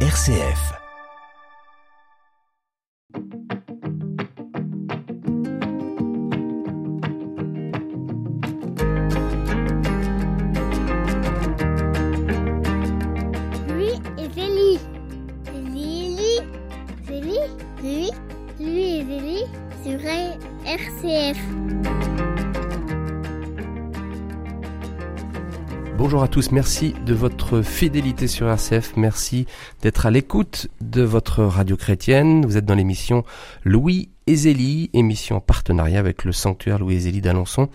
RCF. Bonjour à tous, merci de votre fidélité sur RCF, merci d'être à l'écoute de votre radio chrétienne. Vous êtes dans l'émission Louis et Zélie, émission en partenariat avec le sanctuaire Louis et Zélie d'Alençon.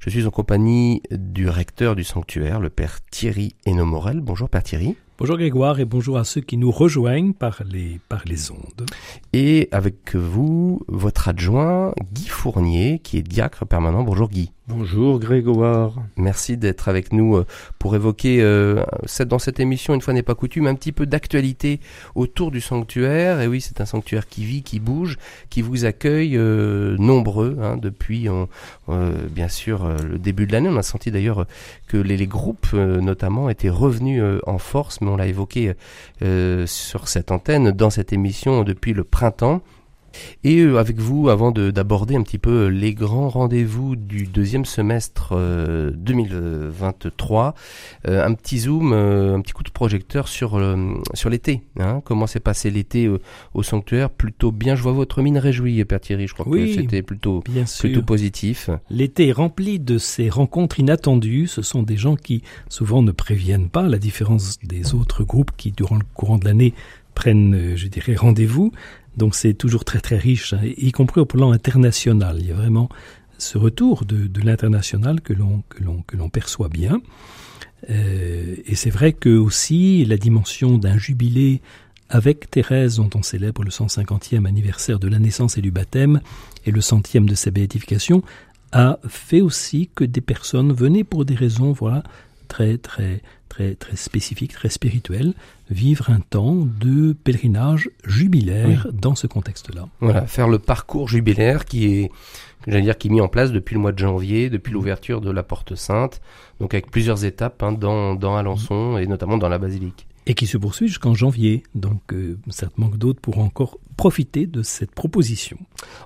Je suis en compagnie du recteur du sanctuaire, le père Thierry Hénomorel. Bonjour père Thierry. Bonjour Grégoire et bonjour à ceux qui nous rejoignent par les, par les ondes. Et avec vous, votre adjoint Guy Fournier, qui est diacre permanent. Bonjour Guy. Bonjour Grégoire. Merci d'être avec nous euh, pour évoquer euh, cette- dans cette émission, une fois n'est pas coutume, un petit peu d'actualité autour du sanctuaire. Et oui, c'est un sanctuaire qui vit, qui bouge, qui vous accueille euh, nombreux hein, depuis, on- euh, bien sûr, le début de l'année. On a senti d'ailleurs que les, les groupes, notamment, étaient revenus euh, en force, mais on l'a évoqué euh, sur cette antenne, dans cette émission depuis le printemps. Et euh, avec vous, avant de- d'aborder un petit peu les grands rendez-vous du deuxième semestre euh, 2023, euh, un petit zoom, euh, un petit coup de projecteur sur euh, sur l'été. Hein, comment s'est passé l'été euh, au sanctuaire? Plutôt bien. Je vois votre mine réjouie, Père Thierry. Je crois Oui, que c'était plutôt Bien plutôt positif. l'été est rempli de ces rencontres inattendues. Ce sont des gens qui souvent ne préviennent pas, à la différence des autres groupes qui, durant le courant de l'année, prennent, euh, je dirais, rendez-vous. Donc c'est toujours très très riche, hein, y compris au plan international. Il y a vraiment ce retour de, l'international que l'on perçoit bien. Euh, et c'est vrai que aussi la dimension d'un jubilé avec Thérèse, dont on célèbre le 150e anniversaire de la naissance et du baptême, et le centième de sa béatification, a fait aussi que des personnes venaient pour des raisons, voilà, très très très très spécifiques, très spirituelles, vivre un temps de pèlerinage jubilaire dans ce contexte-là. Voilà, faire le parcours jubilaire qui est, j'allais dire, qui est mis en place depuis le mois de janvier, depuis l'ouverture de la Porte Sainte, donc avec plusieurs étapes hein, dans dans Alençon et notamment dans la basilique. Et qui se poursuit jusqu'en janvier. Donc, euh, certainement que d'autres pourront encore profiter de cette proposition.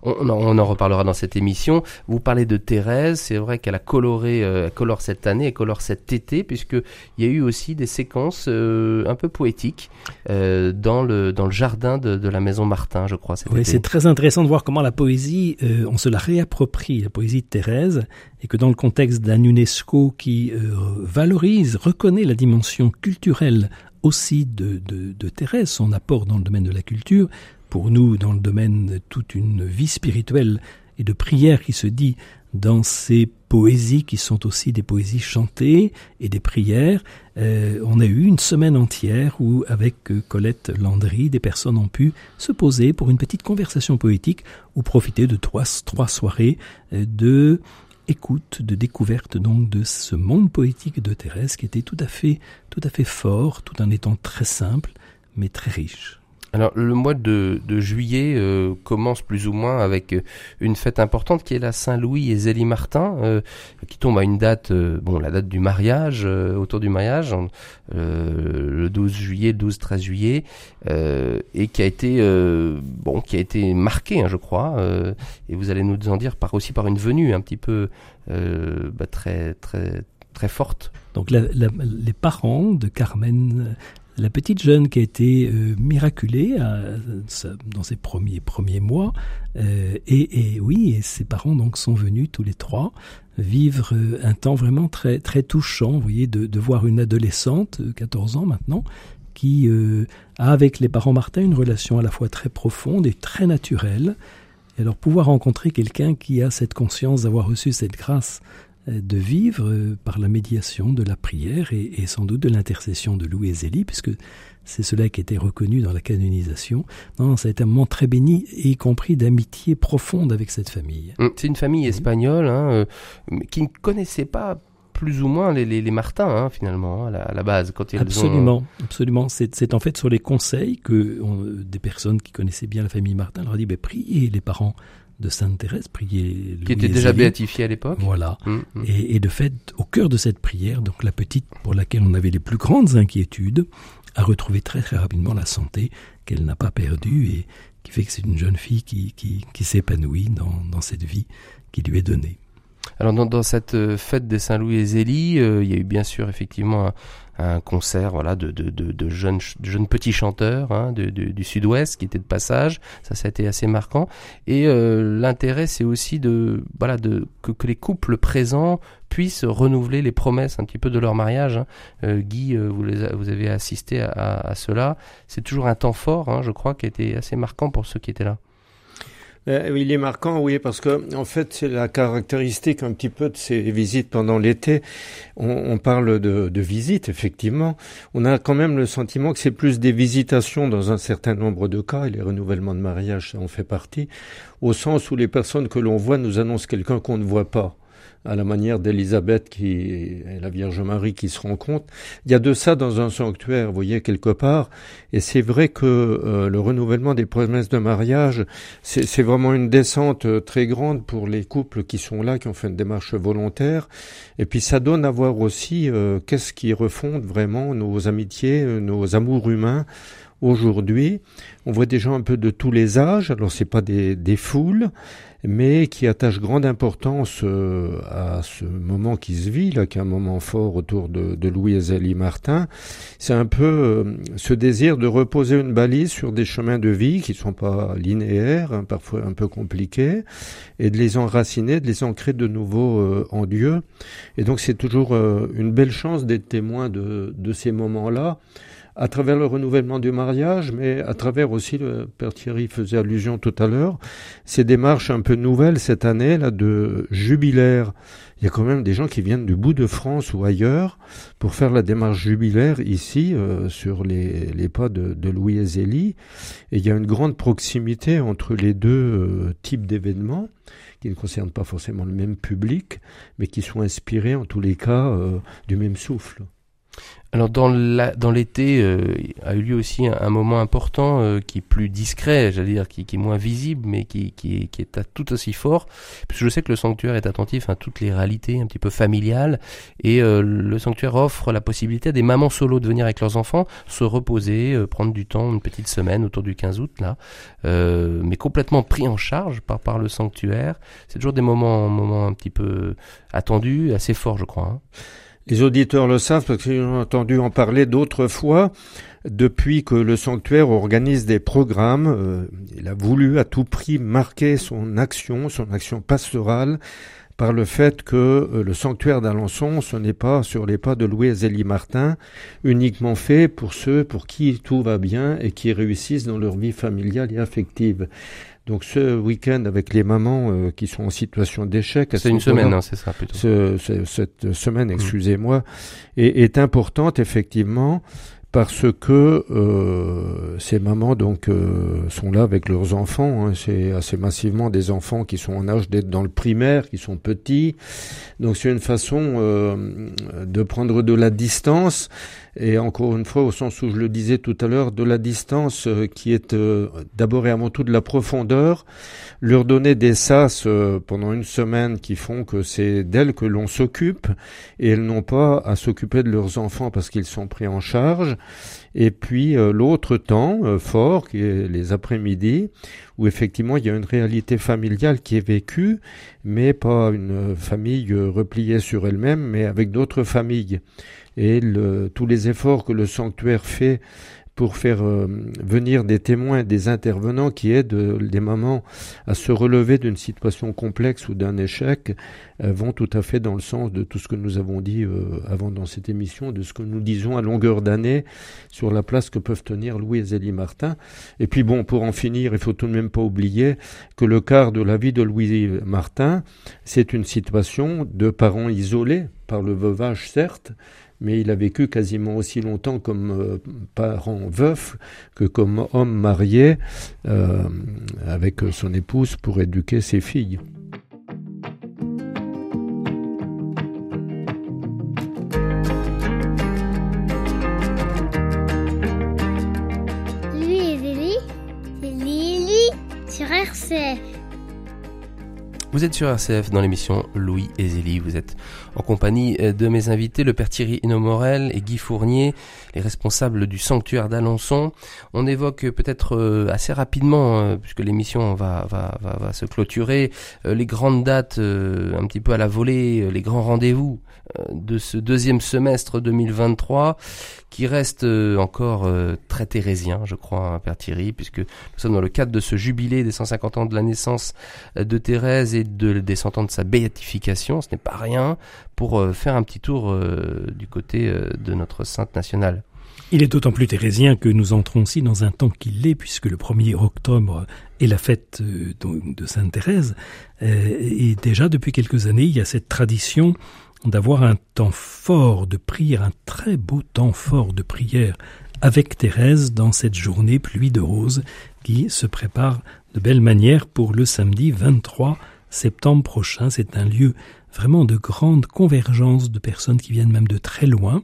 On, on en, reparlera dans cette émission. Vous parlez de Thérèse, c'est vrai qu'elle a coloré, euh, colore cette année, elle colore cet été, puisque il y a eu aussi des séquences euh, un peu poétiques euh, dans le dans le jardin de, de la maison Martin, je crois. Oui, c'est très intéressant de voir comment la poésie, euh, on se la réapproprie, la poésie de Thérèse, et que dans le contexte d'un UNESCO qui valorise, reconnaît la dimension culturelle aussi de, de, de Thérèse, son apport dans le domaine de la culture, pour nous dans le domaine de toute une vie spirituelle et de prière qui se dit dans ces poésies qui sont aussi des poésies chantées et des prières. Euh, on a eu une semaine entière où, avec euh, Colette Landry, des personnes ont pu se poser pour une petite conversation poétique ou profiter de trois, trois soirées euh, de écoute, de découverte donc de ce monde poétique de Thérèse qui était tout à fait, tout à fait fort, tout en étant très simple, mais très riche. Alors le mois de, de juillet euh, commence plus ou moins avec euh, une fête importante qui est la Saint-Louis et Zélie Martin, euh, qui tombe à une date, euh, bon la date du mariage, euh, autour du mariage, en- euh, le 12 juillet, 12-13 juillet, et qui a été bon, qui a été marqué, hein, je crois, et vous allez nous en dire par aussi par une venue un petit peu bah, très très très forte. Donc la- la- les parents de Carmen, la petite jeune qui a été euh, miraculée euh, dans ses premiers premiers mois, euh, et, et oui, et ses parents donc sont venus tous les trois vivre un temps vraiment très très touchant. Vous voyez, de, de voir une adolescente, euh, 14 ans maintenant, qui a avec les parents Martin une relation à la fois très profonde et très naturelle. Et alors pouvoir rencontrer quelqu'un qui a cette conscience d'avoir reçu cette grâce de vivre euh, par la médiation de la prière et, et sans doute de l'intercession de Louis et Zélie, puisque c'est cela qui était reconnu dans la canonisation. Non, non, ça a été un moment très béni, y compris d'amitié profonde avec cette famille. Hum, C'est une famille espagnole hein, euh, qui ne connaissait pas plus ou moins les, les, les Martins hein, finalement hein, à, la, à la base quand ils ont Absolument, absolument. C'est en fait sur les conseils que on- des personnes qui connaissaient bien la famille Martin leur dit ben, priez les parents de Sainte Thérèse, prier qui était déjà béatifiée à l'époque. Voilà. Mmh, mmh. Et, et, de fait, au cœur de cette prière, donc la petite pour laquelle on avait les plus grandes inquiétudes, a retrouvé très très rapidement la santé qu'elle n'a pas perdue et qui fait que c'est une jeune fille qui, qui, qui s'épanouit dans, dans cette vie qui lui est donnée. Alors dans, dans, cette euh, fête des Saint-Louis et Zélie, euh, il y a eu bien sûr effectivement un, un concert voilà de, de, de, jeunes, jeunes petits chanteurs hein, du sud-ouest qui étaient de passage. Ça, ça a été assez marquant. Et euh, l'intérêt, c'est aussi de voilà de que, les couples présents puissent renouveler les promesses un petit peu de leur mariage. Hein. Euh, Guy, euh, vous, les vous avez assisté à, à, cela. C'est toujours un temps fort, hein, je crois, qui a été assez marquant pour ceux qui étaient là. Euh, il est marquant, oui, parce que en fait, c'est la caractéristique un petit peu de ces visites pendant l'été. On, parle de, de visites, effectivement. On a quand même le sentiment que c'est plus des visitations dans un certain nombre de cas, et les renouvellements de mariage, ça en fait partie, au sens où les personnes que l'on voit nous annoncent quelqu'un qu'on ne voit pas à la manière d'Élisabeth qui et la Vierge Marie qui se rencontrent. Il y a de ça dans un sanctuaire, vous voyez, quelque part. Et c'est vrai que euh, le renouvellement des promesses de mariage, c'est vraiment une descente euh, très grande pour les couples qui sont là, qui ont fait une démarche volontaire. Et puis ça donne à voir aussi euh, qu'est-ce qui refonde vraiment nos amitiés, nos amours humains. Aujourd'hui, on voit des gens un peu de tous les âges. Alors c'est pas des, des foules, mais qui attache grande importance euh, à ce moment qui se vit, là, qui est un moment fort autour de, de Louis Zélie Martin. C'est un peu euh, ce désir de reposer une balise sur des chemins de vie qui sont pas linéaires, hein, parfois un peu compliqués, et de les enraciner, de les ancrer de nouveau euh, en Dieu. Et donc c'est toujours une belle chance d'être témoin de, de ces moments-là à travers le renouvellement du mariage, mais à travers aussi, le Père Thierry faisait allusion tout à l'heure, ces démarches un peu nouvelles cette année, là, de jubilaire. Il y a quand même des gens qui viennent du bout de France ou ailleurs pour faire la démarche jubilaire ici, euh, sur les, pas de, de Louis et Zélie. Et il y a une grande proximité entre les deux euh, types d'événements qui ne concernent pas forcément le même public, mais qui sont inspirés en tous les cas euh, du même souffle. Alors dans l'été euh, a eu lieu aussi un, moment important euh, qui est plus discret, j'allais dire, qui, est moins visible, mais qui, qui, qui est tout aussi fort. Puisque je sais que le sanctuaire est attentif à toutes les réalités un petit peu familiales, et euh, le sanctuaire offre la possibilité à des mamans solo de venir avec leurs enfants, se reposer, prendre du temps, une petite semaine autour du 15 août là, mais complètement pris en charge par par le sanctuaire. C'est toujours des moments, moments un petit peu attendus, assez forts, je crois. Hein. Les auditeurs le savent parce qu'ils ont entendu en parler d'autres fois. Depuis que le sanctuaire organise des programmes, euh, il a voulu à tout prix marquer son action, son action pastorale, par le fait que euh, le sanctuaire d'Alençon, ce n'est pas sur les pas de Louis Zélie Martin, uniquement fait pour ceux pour qui tout va bien et qui réussissent dans leur vie familiale et affective. Donc ce week-end avec les mamans euh, qui sont en situation d'échec, c'est une semaine, hein, c'est ça plutôt. Ce, cette semaine, mmh. excusez-moi, est, est, importante effectivement parce que euh, ces mamans donc euh, sont là avec leurs enfants. Hein, c'est assez massivement des enfants qui sont en âge d'être dans le primaire, qui sont petits. Donc c'est une façon euh, de prendre de la distance et encore une fois au sens où je le disais tout à l'heure de la distance euh, qui est euh, d'abord et avant tout de la profondeur. Leur donner des sas euh, pendant une semaine qui font que c'est d'elles que l'on s'occupe et elles n'ont pas à s'occuper de leurs enfants parce qu'ils sont pris en charge. Et puis euh, l'autre temps euh, fort, qui est les après-midi, où effectivement il y a une réalité familiale qui est vécue, mais pas une famille repliée sur elle-même, mais avec d'autres familles. Et tous les efforts que le sanctuaire fait pour faire euh, venir des témoins, des intervenants qui aident euh, les mamans à se relever d'une situation complexe ou d'un échec, euh, vont tout à fait dans le sens de tout ce que nous avons dit avant dans cette émission, de ce que nous disons à longueur d'année sur la place que peuvent tenir Louis et Zélie Martin. Et puis bon, pour en finir, il faut tout de même pas oublier que le quart de la vie de Louis Martin, c'est une situation de parents isolés par le veuvage certes, mais il a vécu quasiment aussi longtemps comme euh, parent veuf que comme homme marié euh, avec son épouse pour éduquer ses filles. Lui et Lily RCF. Vous êtes sur RCF dans l'émission Louis et Zélie. Vous êtes en compagnie euh, de mes invités, le père Thierry Morel et Guy Fournier, les responsables du sanctuaire d'Alençon. On évoque peut-être euh, assez rapidement, euh, puisque l'émission va, va, va, va, se clôturer, les grandes dates un petit peu à la volée, les grands rendez-vous de ce deuxième semestre 2023 qui reste euh, encore euh, très thérésien, je crois, hein, Père Thierry, puisque nous sommes dans le cadre de ce jubilé des 150 ans de la naissance euh, de Thérèse et de, des 100 ans de sa béatification. Ce n'est pas rien pour faire un petit tour du côté de notre sainte nationale. Il est d'autant plus thérésien que nous entrons aussi dans un temps qui l'est, puisque le 1er octobre est la fête de Sainte Thérèse. Et déjà depuis quelques années, il y a cette tradition d'avoir un temps fort de prière, un très beau temps fort de prière avec Thérèse dans cette journée pluie de roses qui se prépare de belle manière pour le samedi 23 septembre prochain. C'est un lieu vraiment de grande convergence de personnes qui viennent même de très loin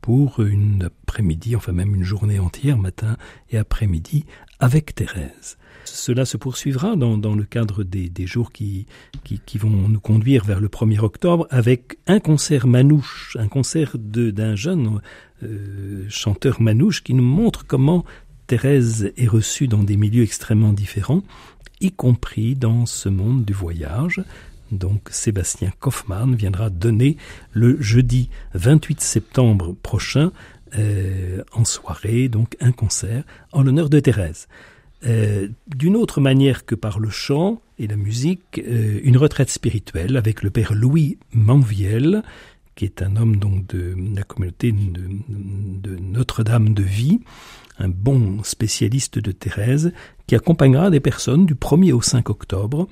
pour une après-midi, enfin même une journée entière, matin et après-midi, avec Thérèse. Cela se poursuivra dans, le cadre des, jours qui, qui, vont nous conduire vers le 1er octobre avec un concert manouche, un concert d'un jeune euh, chanteur manouche qui nous montre comment Thérèse est reçue dans des milieux extrêmement différents, y compris dans ce monde du voyage. Donc Sébastien Kaufmann viendra donner le jeudi 28 septembre prochain euh, en soirée donc un concert en l'honneur de Thérèse. Euh, d'une autre manière que par le chant et la musique, euh, une retraite spirituelle avec le père Louis Manviel, qui est un homme donc de la communauté de, Notre-Dame de Vie, un bon spécialiste de Thérèse, qui accompagnera des personnes du 1er au 5 octobre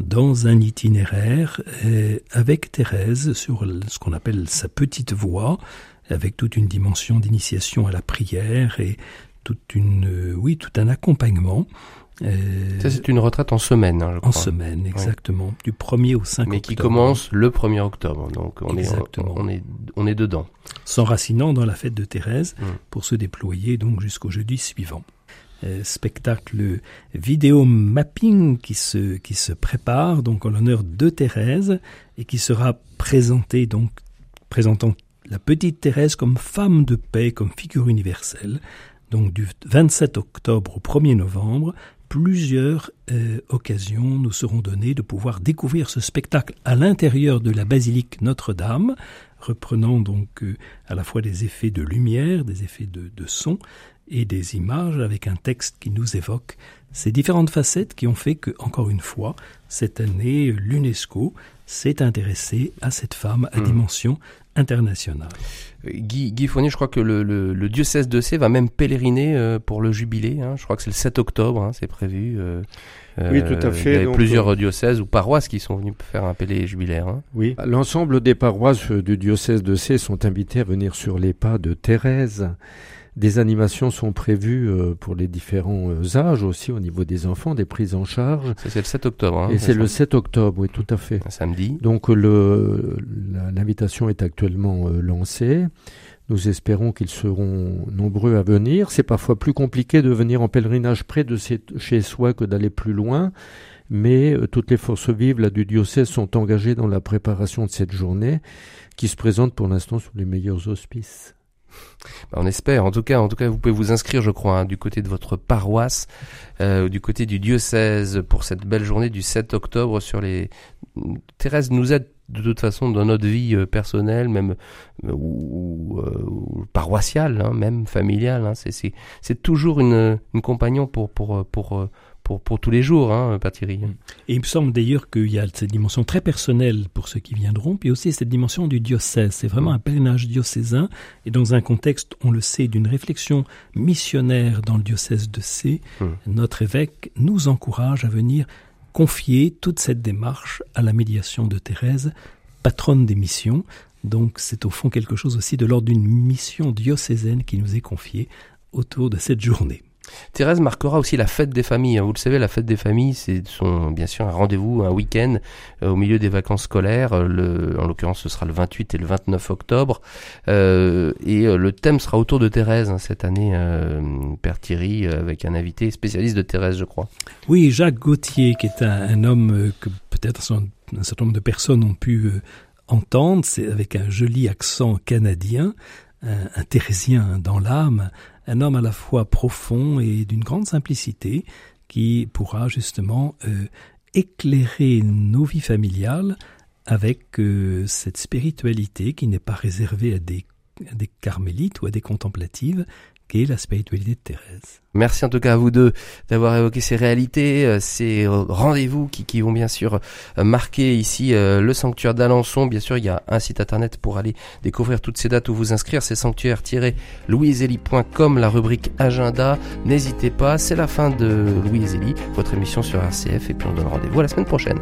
dans un itinéraire euh, avec Thérèse sur ce qu'on appelle sa petite voix, avec toute une dimension d'initiation à la prière et euh, tout un accompagnement. Euh, Ça, c'est une retraite en semaine, hein, je crois. En semaine, exactement. Du 1er au 5 octobre. Mais qui commence le 1er octobre. Donc, on, Est, on, est, on est dedans. S'enracinant dans la fête de Thérèse mm. pour se déployer donc jusqu'au jeudi suivant. Euh, spectacle vidéo mapping qui se, qui se prépare donc en l'honneur de Thérèse et qui sera présenté donc présentant la petite Thérèse comme femme de paix, comme figure universelle, donc du 27 octobre au 1er novembre, plusieurs euh, occasions nous seront données de pouvoir découvrir ce spectacle à l'intérieur de la basilique Notre-Dame, reprenant donc euh, à la fois des effets de lumière, des effets de, de son et des images avec un texte qui nous évoque ces différentes facettes qui ont fait que, encore une fois, cette année, l'UNESCO s'est intéressé à cette femme à mmh. dimension internationale. Guy, Guy Fournier, je crois que le, le, diocèse de C va même pèleriner euh, pour le jubilé. Hein. Je crois que c'est le 7 octobre, hein, c'est prévu. Euh, oui, tout à fait. Il y a plusieurs diocèses ou paroisses qui sont venus faire un pèlerin jubilaire. Hein. Oui, l'ensemble des paroisses du diocèse de C sont invitées à venir sur les pas de Thérèse. Des animations sont prévues euh, pour les différents euh, âges aussi au niveau des enfants, des prises en charge. C'est le 7 octobre. Hein, et c'est le 7 octobre, oui, tout à fait. Un samedi. Donc le l'invitation est actuellement euh, lancée. Nous espérons qu'ils seront nombreux à venir. C'est parfois plus compliqué de venir en pèlerinage près de chez soi que d'aller plus loin, mais toutes les forces vives là, du diocèse sont engagées dans la préparation de cette journée qui se présente pour l'instant sous les meilleurs auspices. Bah, on espère. En tout cas, en tout cas, vous pouvez vous inscrire, je crois, hein, du côté de votre paroisse, euh, du côté du diocèse pour cette belle journée du 7 octobre sur les. Thérèse nous aide de toute façon dans notre vie euh, personnelle, même euh, ou, paroissiale, hein, même familiale. Hein. C'est toujours une, compagnon pour pour pour, tous les jours, hein, Thierry. Et il me semble d'ailleurs qu'il y a cette dimension très personnelle pour ceux qui viendront, puis aussi cette dimension du diocèse. C'est vraiment un pèlerinage diocésain, et dans un contexte, on le sait, d'une réflexion missionnaire dans le diocèse de C, hmm. notre évêque nous encourage à venir confier toute cette démarche à la médiation de Thérèse, patronne des missions. Donc c'est au fond quelque chose aussi de l'ordre d'une mission diocésaine qui nous est confiée autour de cette journée. Thérèse marquera aussi la fête des familles. Hein. Vous le savez, la fête des familles, c'est son, bien sûr un rendez-vous, un week-end euh, au milieu des vacances scolaires. Le, en l'occurrence, ce sera le 28 et le 29 octobre. Euh, et euh, le thème sera autour de Thérèse hein, cette année, euh, Père Thierry, avec un invité spécialiste de Thérèse, je crois. Oui, Jacques Gauthier, qui est un, homme que peut-être un certain nombre de personnes ont pu entendre, c'est avec un joli accent canadien, un thérésien dans l'âme, un homme à la fois profond et d'une grande simplicité qui pourra justement euh, éclairer nos vies familiales avec euh, cette spiritualité qui n'est pas réservée à des, des carmélites ou à des contemplatives, qu'est la spiritualité de Thérèse. Merci en tout cas à vous deux d'avoir évoqué ces réalités, euh, ces rendez-vous qui, vont bien sûr euh, marquer ici euh, le sanctuaire d'Alençon. Bien sûr, il y a un site internet pour aller découvrir toutes ces dates ou vous inscrire. C'est sanctuaire-louisélie.com, la rubrique agenda. N'hésitez pas, c'est la fin de Louis Votre émission sur RCF et puis on donne rendez-vous la semaine prochaine.